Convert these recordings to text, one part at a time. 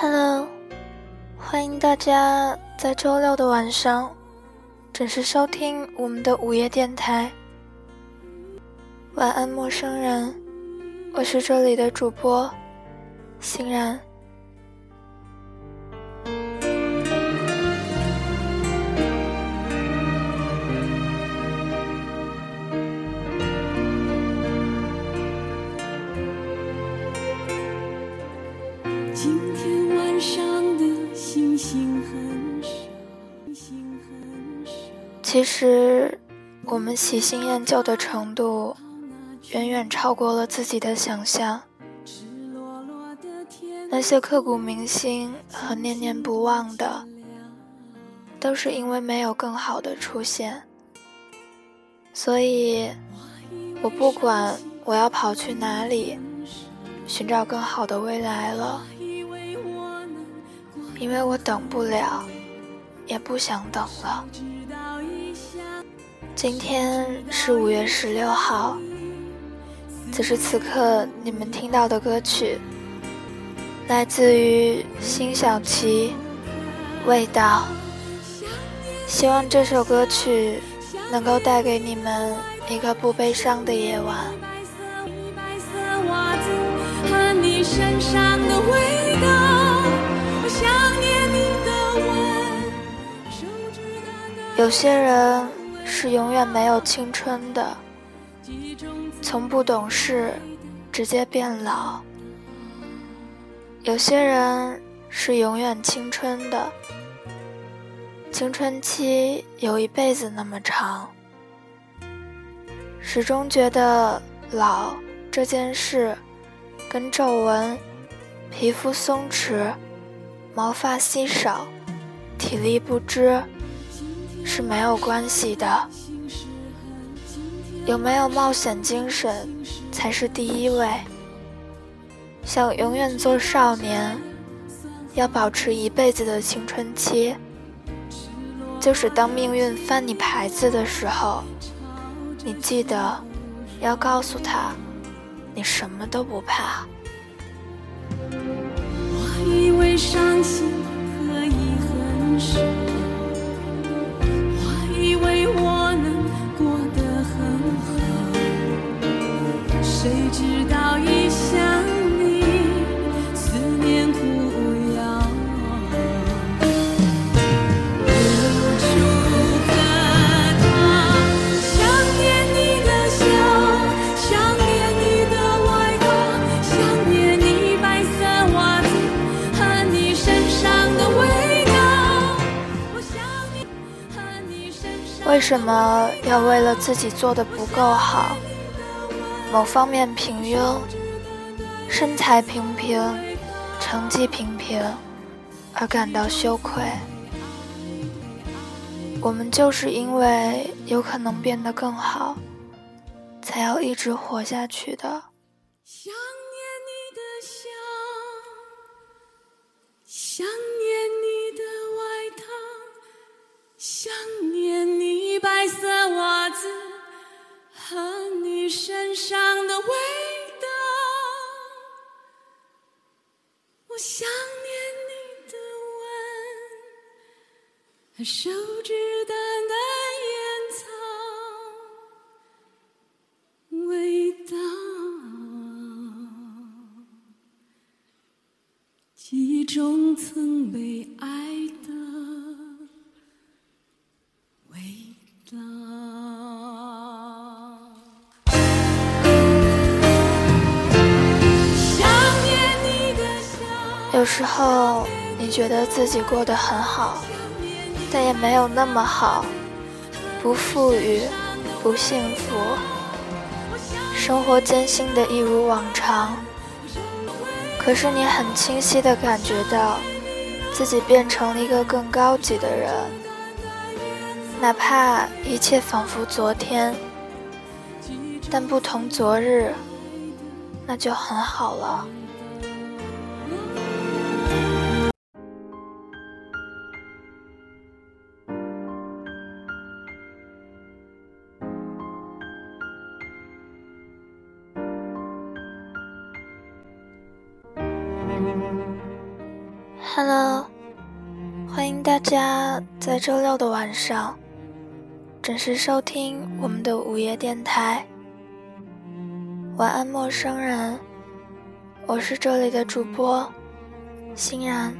Hello，欢迎大家在周六的晚上准时收听我们的午夜电台。晚安，陌生人，我是这里的主播欣然。喜新厌旧的程度，远远超过了自己的想象。那些刻骨铭心和念念不忘的，都是因为没有更好的出现。所以，我不管我要跑去哪里，寻找更好的未来了，因为我等不了，也不想等了。今天是五月十六号。此时此刻，你们听到的歌曲来自于辛晓琪，《味道》。希望这首歌曲能够带给你们一个不悲伤的夜晚。有些人。是永远没有青春的，从不懂事，直接变老。有些人是永远青春的，青春期有一辈子那么长，始终觉得老这件事，跟皱纹、皮肤松弛、毛发稀少、体力不支。是没有关系的，有没有冒险精神才是第一位。想永远做少年，要保持一辈子的青春期，就是当命运翻你牌子的时候，你记得要告诉他，你什么都不怕。我以为伤心可以很少。么要为了自己做的不够好，某方面平庸，身材平平，成绩平平，而感到羞愧？我们就是因为有可能变得更好，才要一直活下去的。想念你的笑，想吻和手指淡淡烟草味道，记忆中曾被爱的。有时候你觉得自己过得很好，但也没有那么好，不富裕，不幸福，生活艰辛的一如往常。可是你很清晰的感觉到，自己变成了一个更高级的人。哪怕一切仿佛昨天，但不同昨日，那就很好了。家在周六的晚上准时收听我们的午夜电台。晚安，陌生人，我是这里的主播欣然。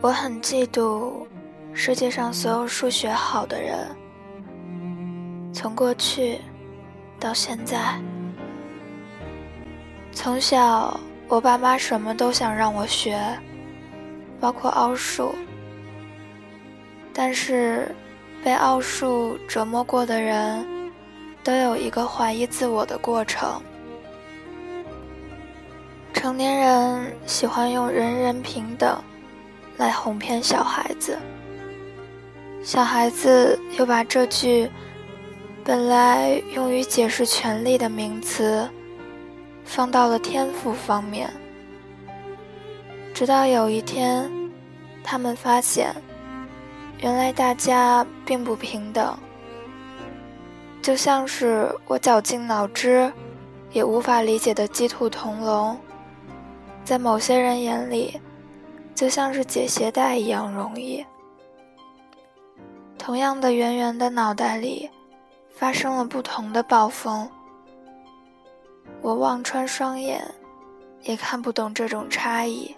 我很嫉妒世界上所有数学好的人，从过去到现在。从小，我爸妈什么都想让我学，包括奥数。但是，被奥数折磨过的人，都有一个怀疑自我的过程。成年人喜欢用“人人平等”。来哄骗小孩子，小孩子又把这句本来用于解释权力的名词，放到了天赋方面。直到有一天，他们发现，原来大家并不平等。就像是我绞尽脑汁也无法理解的鸡兔同笼，在某些人眼里。就像是解鞋带一样容易。同样的圆圆的脑袋里，发生了不同的暴风。我望穿双眼，也看不懂这种差异。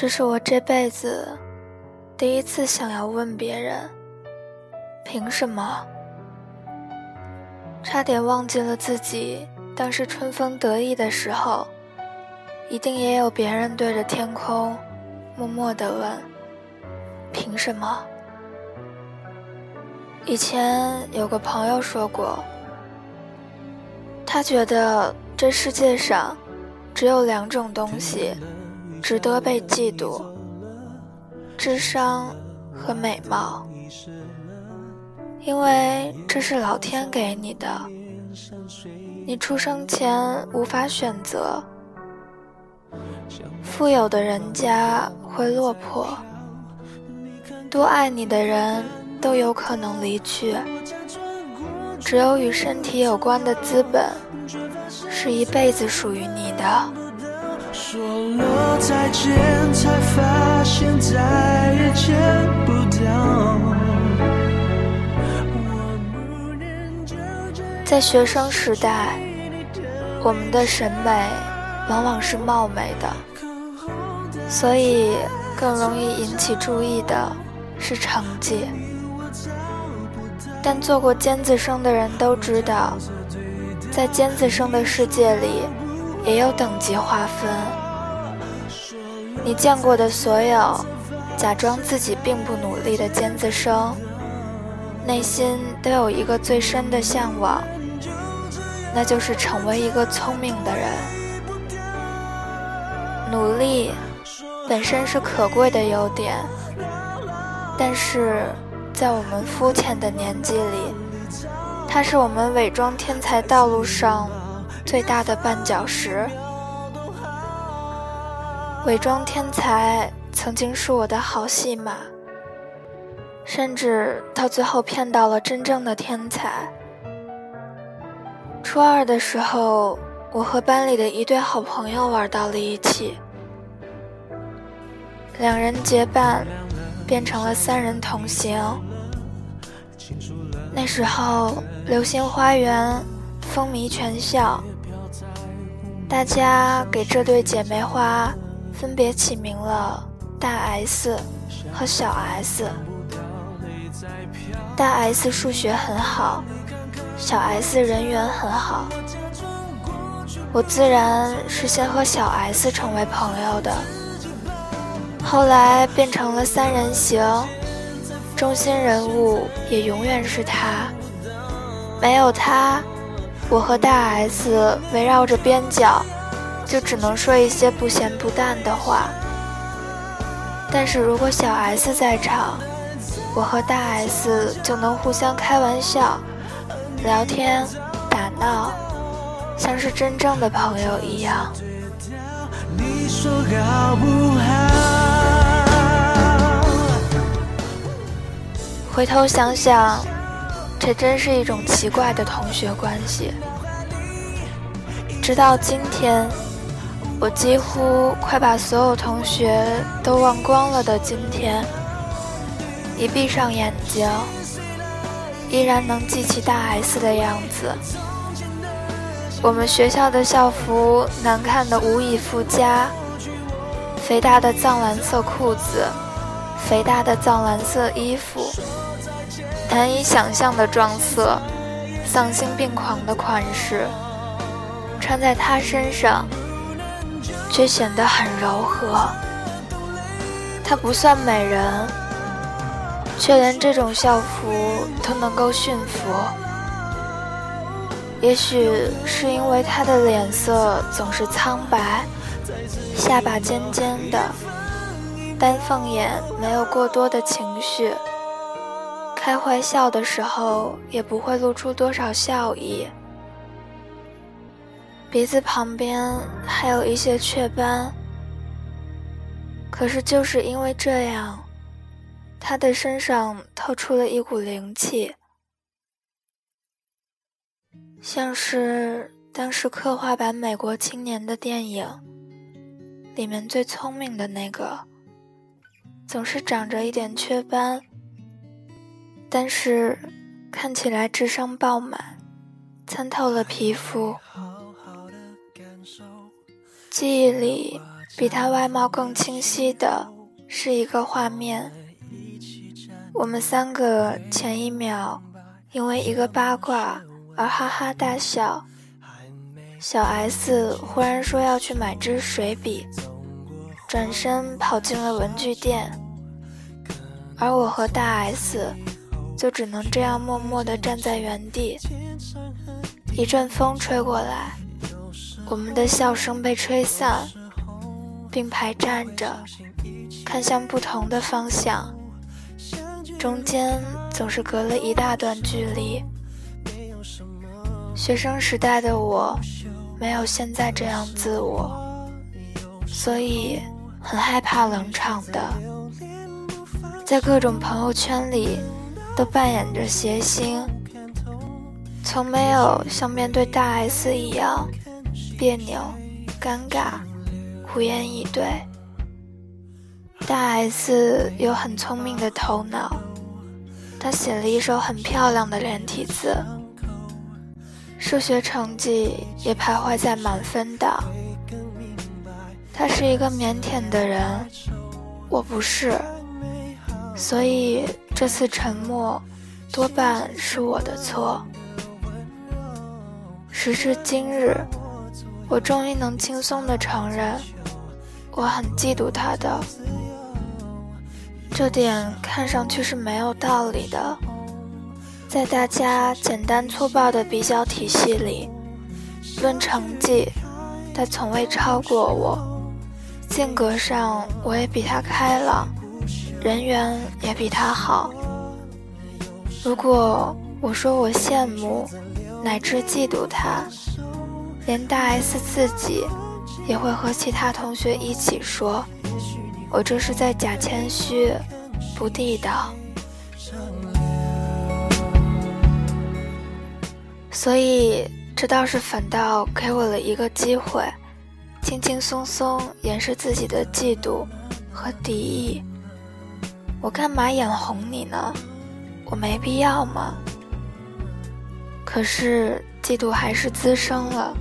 这是我这辈子第一次想要问别人：凭什么？差点忘记了自己当时春风得意的时候，一定也有别人对着天空默默地问：凭什么？以前有个朋友说过，他觉得这世界上只有两种东西。值得被嫉妒，智商和美貌，因为这是老天给你的，你出生前无法选择。富有的人家会落魄，多爱你的人都有可能离去，只有与身体有关的资本，是一辈子属于你的。说了再见，才发现再也见不到。在学生时代，我们的审美往往是貌美的，所以更容易引起注意的是成绩。但做过尖子生的人都知道，在尖子生的世界里。也有等级划分。你见过的所有假装自己并不努力的尖子生，内心都有一个最深的向往，那就是成为一个聪明的人。努力本身是可贵的优点，但是在我们肤浅的年纪里，它是我们伪装天才道路上。最大的绊脚石，伪装天才曾经是我的好戏码，甚至到最后骗到了真正的天才。初二的时候，我和班里的一对好朋友玩到了一起，两人结伴变成了三人同行。那时候，《流星花园》风靡全校。大家给这对姐妹花分别起名了大 S 和小 S。大 S 数学很好，小 S 人缘很好。我自然是先和小 S 成为朋友的，后来变成了三人行，中心人物也永远是他，没有他。我和大 S 围绕着边角，就只能说一些不咸不淡的话。但是如果小 S 在场，我和大 S 就能互相开玩笑、聊天、打闹，像是真正的朋友一样。回头想想，这真是一种奇怪的同学关系。直到今天。我几乎快把所有同学都忘光了的今天，一闭上眼睛，依然能记起大 S 的样子。我们学校的校服难看的无以复加，肥大的藏蓝色裤子，肥大的藏蓝色衣服，难以想象的撞色，丧心病狂的款式，穿在他身上。却显得很柔和。她不算美人，却连这种校服都能够驯服。也许是因为她的脸色总是苍白，下巴尖尖的，丹凤眼没有过多的情绪，开怀笑的时候也不会露出多少笑意。鼻子旁边还有一些雀斑，可是就是因为这样，他的身上透出了一股灵气，像是当时刻画版美国青年的电影里面最聪明的那个，总是长着一点雀斑，但是看起来智商爆满，参透了皮肤。记忆里比他外貌更清晰的是一个画面：我们三个前一秒因为一个八卦而哈哈大笑，小 S 忽然说要去买支水笔，转身跑进了文具店，而我和大 S 就只能这样默默地站在原地。一阵风吹过来。我们的笑声被吹散，并排站着，看向不同的方向，中间总是隔了一大段距离。学生时代的我，没有现在这样自我，所以很害怕冷场的，在各种朋友圈里都扮演着谐星，从没有像面对大 S 一样。别扭、尴尬、无言以对。大 S 有很聪明的头脑，她写了一手很漂亮的连体字，数学成绩也徘徊在满分档。他是一个腼腆的人，我不是，所以这次沉默多半是我的错。时至今日。我终于能轻松地承认，我很嫉妒他的。这点看上去是没有道理的，在大家简单粗暴的比较体系里，论成绩，他从未超过我；性格上，我也比他开朗，人缘也比他好。如果我说我羡慕，乃至嫉妒他。连大 S 自己也会和其他同学一起说：“我这是在假谦虚，不地道。”所以这倒是反倒给我了一个机会，轻轻松松掩饰自己的嫉妒和敌意。我干嘛眼红你呢？我没必要吗？可是嫉妒还是滋生了。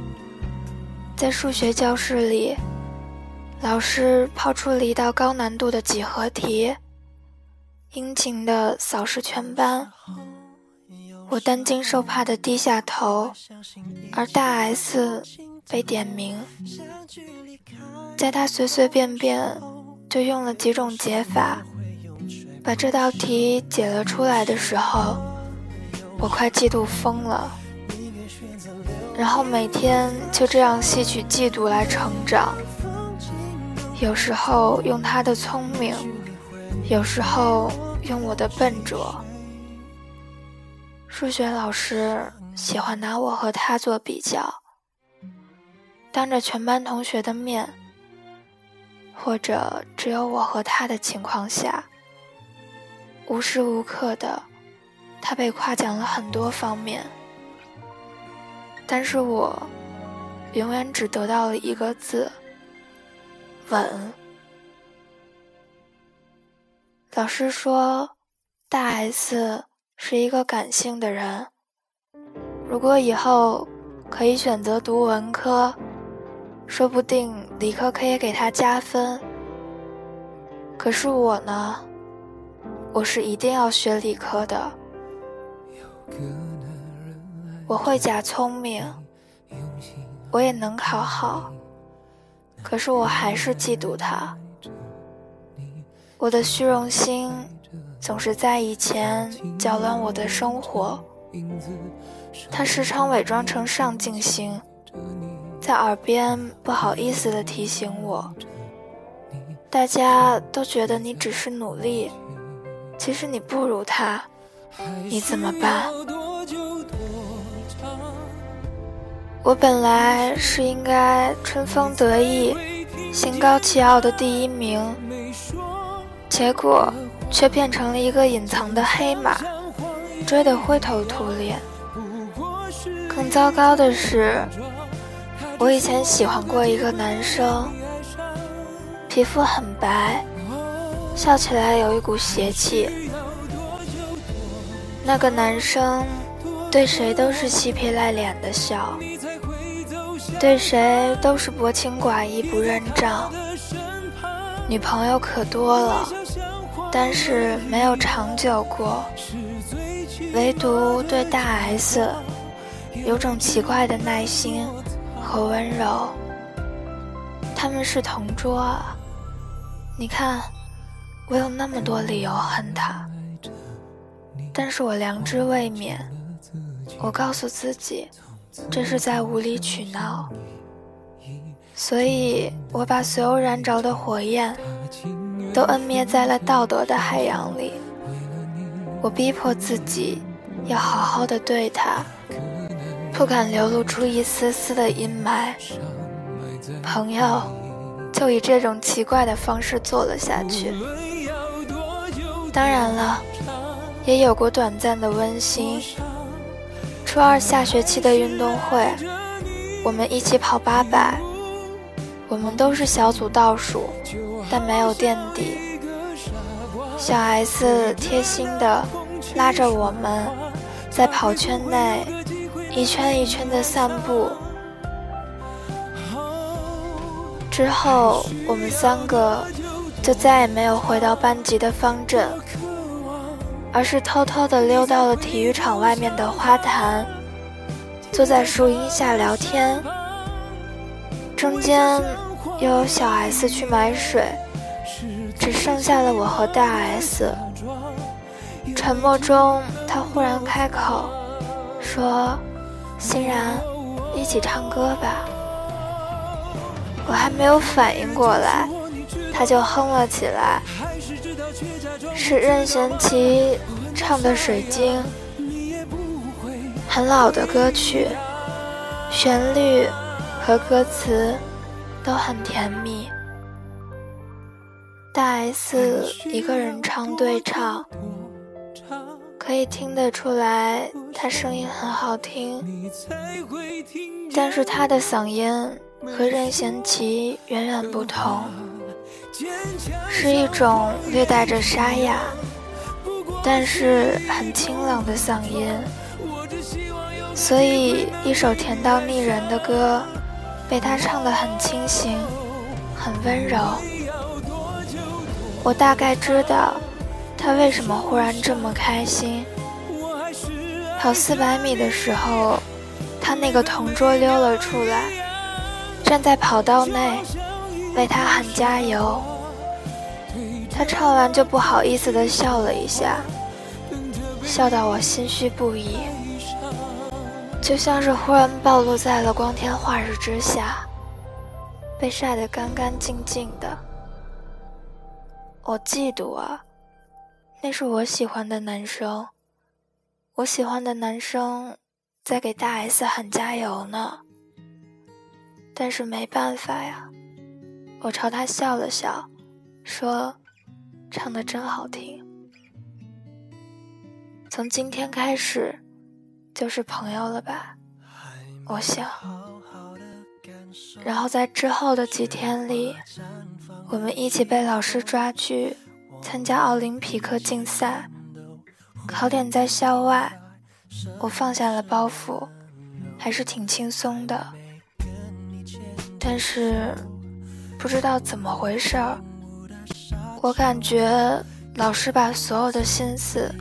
在数学教室里，老师抛出了一道高难度的几何题，殷勤地扫视全班。我担惊受怕地低下头，而大 S 被点名，在他随随便便就用了几种解法，把这道题解了出来的时候，我快嫉妒疯了。然后每天就这样吸取嫉妒来成长。有时候用他的聪明，有时候用我的笨拙。数学老师喜欢拿我和他做比较，当着全班同学的面，或者只有我和他的情况下，无时无刻的，他被夸奖了很多方面，但是我永远只得到了一个字。稳。老师说，大 S 是一个感性的人。如果以后可以选择读文科，说不定理科可以给他加分。可是我呢，我是一定要学理科的。我会假聪明，我也能考好。可是我还是嫉妒他，我的虚荣心总是在以前搅乱我的生活。他时常伪装成上进心，在耳边不好意思地提醒我：“大家都觉得你只是努力，其实你不如他，你怎么办？”我本来是应该春风得意、心高气傲的第一名，结果却变成了一个隐藏的黑马，追得灰头土脸。更糟糕的是，我以前喜欢过一个男生，皮肤很白，笑起来有一股邪气。那个男生对谁都是嬉皮赖脸的笑。对谁都是薄情寡义、不认账，女朋友可多了，但是没有长久过。唯独对大 S 有种奇怪的耐心和温柔。他们是同桌，你看，我有那么多理由恨他，但是我良知未泯，我告诉自己。这是在无理取闹，所以我把所有燃着的火焰都摁灭在了道德的海洋里。我逼迫自己要好好的对他，不敢流露出一丝丝的阴霾。朋友就以这种奇怪的方式做了下去。当然了，也有过短暂的温馨。初二下学期的运动会，我们一起跑八百，我们都是小组倒数，但没有垫底。小 S 贴心的拉着我们，在跑圈内一圈一圈的散步。之后，我们三个就再也没有回到班级的方阵。而是偷偷地溜到了体育场外面的花坛，坐在树荫下聊天。中间又有小 S 去买水，只剩下了我和大 S。沉默中，他忽然开口说：“欣然，一起唱歌吧。”我还没有反应过来，他就哼了起来。是任贤齐唱的《水晶》，很老的歌曲，旋律和歌词都很甜蜜。大 S 一个人唱对唱，可以听得出来她声音很好听，但是她的嗓音和任贤齐远远不同。是一种略带着沙哑，但是很清冷的嗓音，所以一首甜到腻人的歌，被他唱得很清新，很温柔。我大概知道他为什么忽然这么开心。跑四百米的时候，他那个同桌溜了出来，站在跑道内。为他喊加油，他唱完就不好意思的笑了一下，笑到我心虚不已。就像是忽然暴露在了光天化日之下，被晒得干干净净的。我嫉妒啊，那是我喜欢的男生，我喜欢的男生在给大 S 喊加油呢。但是没办法呀，我朝他笑了笑，说：“唱的真好听。”从今天开始。就是朋友了吧，我想。然后在之后的几天里，我们一起被老师抓去参加奥林匹克竞赛，考点在校外，我放下了包袱，还是挺轻松的。但是不知道怎么回事儿，我感觉老师把所有的心思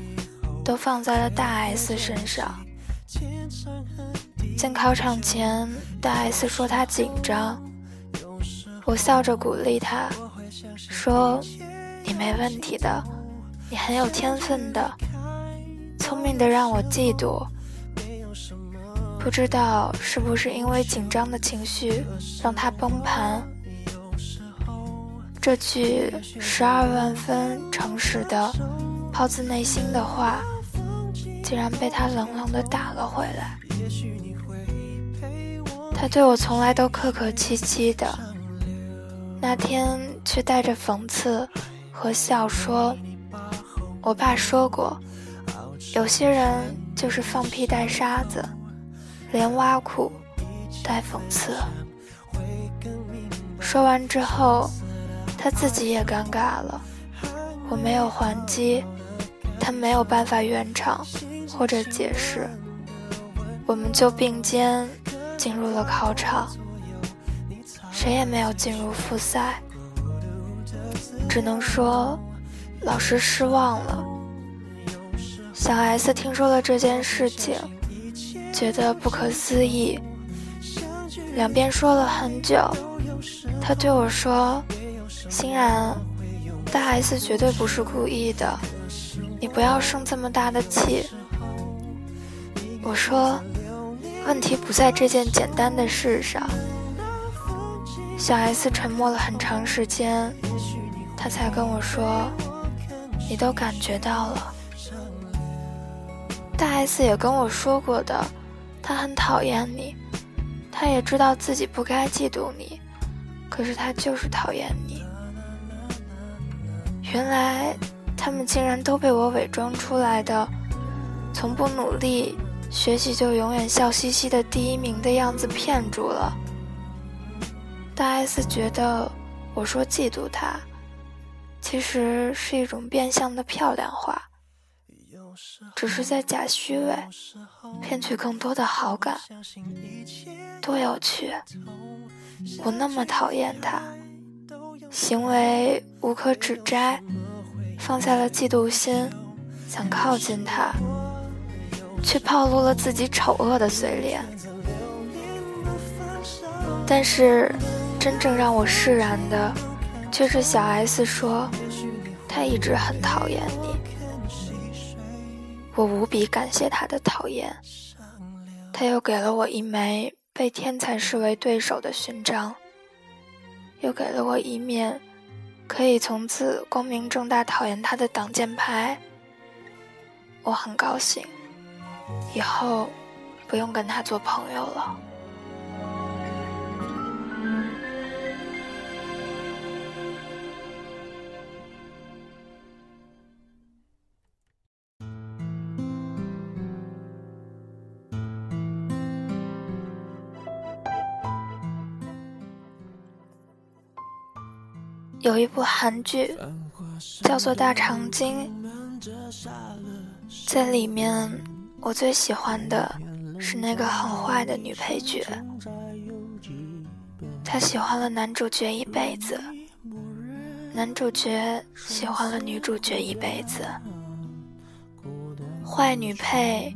都放在了大 S 身上。进考场前，大 S 说她紧张，我笑着鼓励她，说：“你没问题的，你很有天分的，聪明的让我嫉妒。”不知道是不是因为紧张的情绪让她崩盘，这句十二万分诚实的、抛自内心的话。竟然被他冷冷的打了回来。他对我从来都客客气气的，那天却带着讽刺和笑说：“我爸说过，有些人就是放屁带沙子，连挖苦带讽刺。”说完之后，他自己也尴尬了。我没有还击，他没有办法圆场。或者解释，我们就并肩进入了考场，谁也没有进入复赛，只能说老师失望了。小 S 听说了这件事情，觉得不可思议，两边说了很久，他对我说：“欣然，大 S 绝对不是故意的，你不要生这么大的气。”我说，问题不在这件简单的事上。小 S 沉默了很长时间，他才跟我说：“你都感觉到了。”大 S 也跟我说过的，他很讨厌你，他也知道自己不该嫉妒你，可是他就是讨厌你。原来他们竟然都被我伪装出来的，从不努力。学习就永远笑嘻嘻的第一名的样子骗住了。大 S 觉得我说嫉妒他，其实是一种变相的漂亮话，只是在假虚伪，骗取更多的好感。多有趣！我那么讨厌他，行为无可指摘，放下了嫉妒心，想靠近他。却暴露了自己丑恶的嘴脸，但是真正让我释然的，却是小 S 说，他一直很讨厌你。我无比感谢他的讨厌，他又给了我一枚被天才视为对手的勋章，又给了我一面可以从此光明正大讨厌他的挡箭牌。我很高兴。以后不用跟他做朋友了。有一部韩剧叫做《大长今》，在里面。我最喜欢的是那个很坏的女配角，她喜欢了男主角一辈子，男主角喜欢了女主角一辈子。坏女配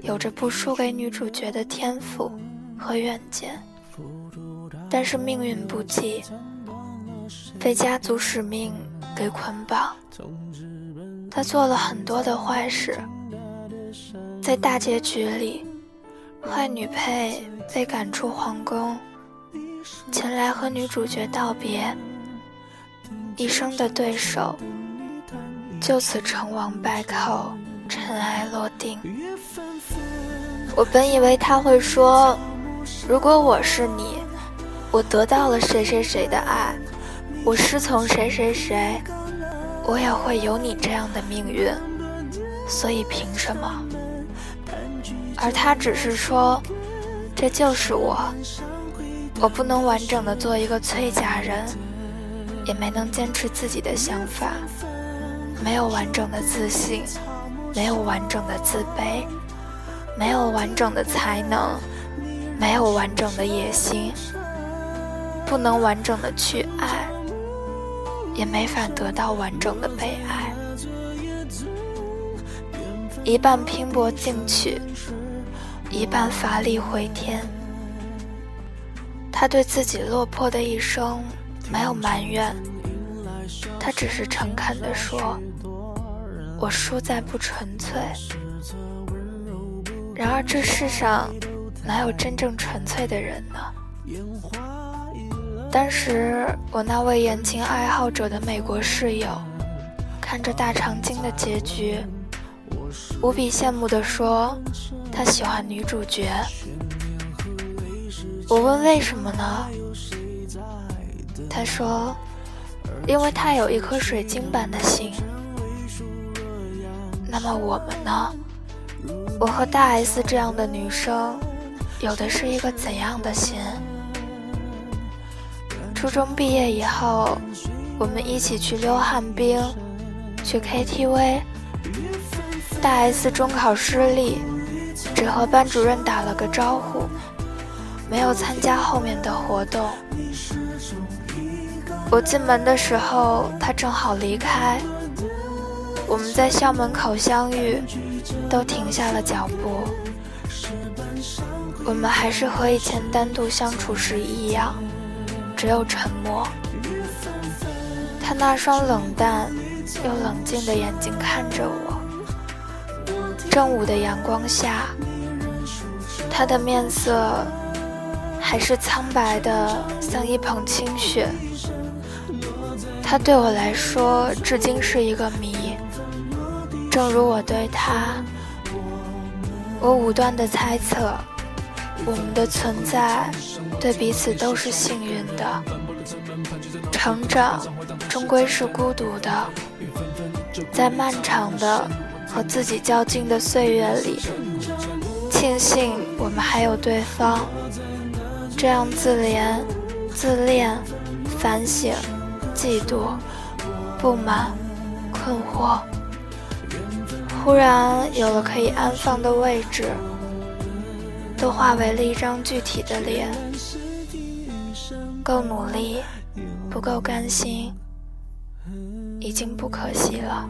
有着不输给女主角的天赋和远见，但是命运不济，被家族使命给捆绑，他做了很多的坏事。在大结局里，坏女配被赶出皇宫，前来和女主角道别，一生的对手就此成王败寇，尘埃落定。我本以为他会说：“如果我是你，我得到了谁谁谁的爱，我师从谁谁谁，我也会有你这样的命运。所以凭什么？”而他只是说：“这就是我，我不能完整的做一个崔家人，也没能坚持自己的想法，没有完整的自信，没有完整的自卑。”没有完整的才能，没有完整的野心，不能完整的去爱，也没法得到完整的被爱。一半拼搏进取，一半乏力回天。他对自己落魄的一生没有埋怨，他只是诚恳地说：“我输在不纯粹。”然而这世上哪有真正纯粹的人呢？当时我那位言情爱好者的美国室友，看着大长今的结局，无比羡慕地说：“他喜欢女主角。”我问为什么呢？他说：“因为他有一颗水晶般的心。”那么我们呢？我和大 S 这样的女生，有的是一个怎样的心？初中毕业以后，我们一起去溜旱冰，去 KTV。大 S 中考失利，只和班主任打了个招呼，没有参加后面的活动。我进门的时候，他正好离开。我们在校门口相遇。都停下了脚步，我们还是和以前单独相处时一样，只有沉默。他那双冷淡又冷静的眼睛看着我，正午的阳光下，他的面色还是苍白的，像一捧清雪。他对我来说，至今是一个谜。正如我对他，我武断的猜测，我们的存在对彼此都是幸运的。成长终归是孤独的，在漫长的和自己较劲的岁月里，庆幸我们还有对方。这样自怜、自恋、反省、嫉妒、不满、困惑。忽然有了可以安放的位置，都化为了一张具体的脸。够努力，不够甘心，已经不可惜了。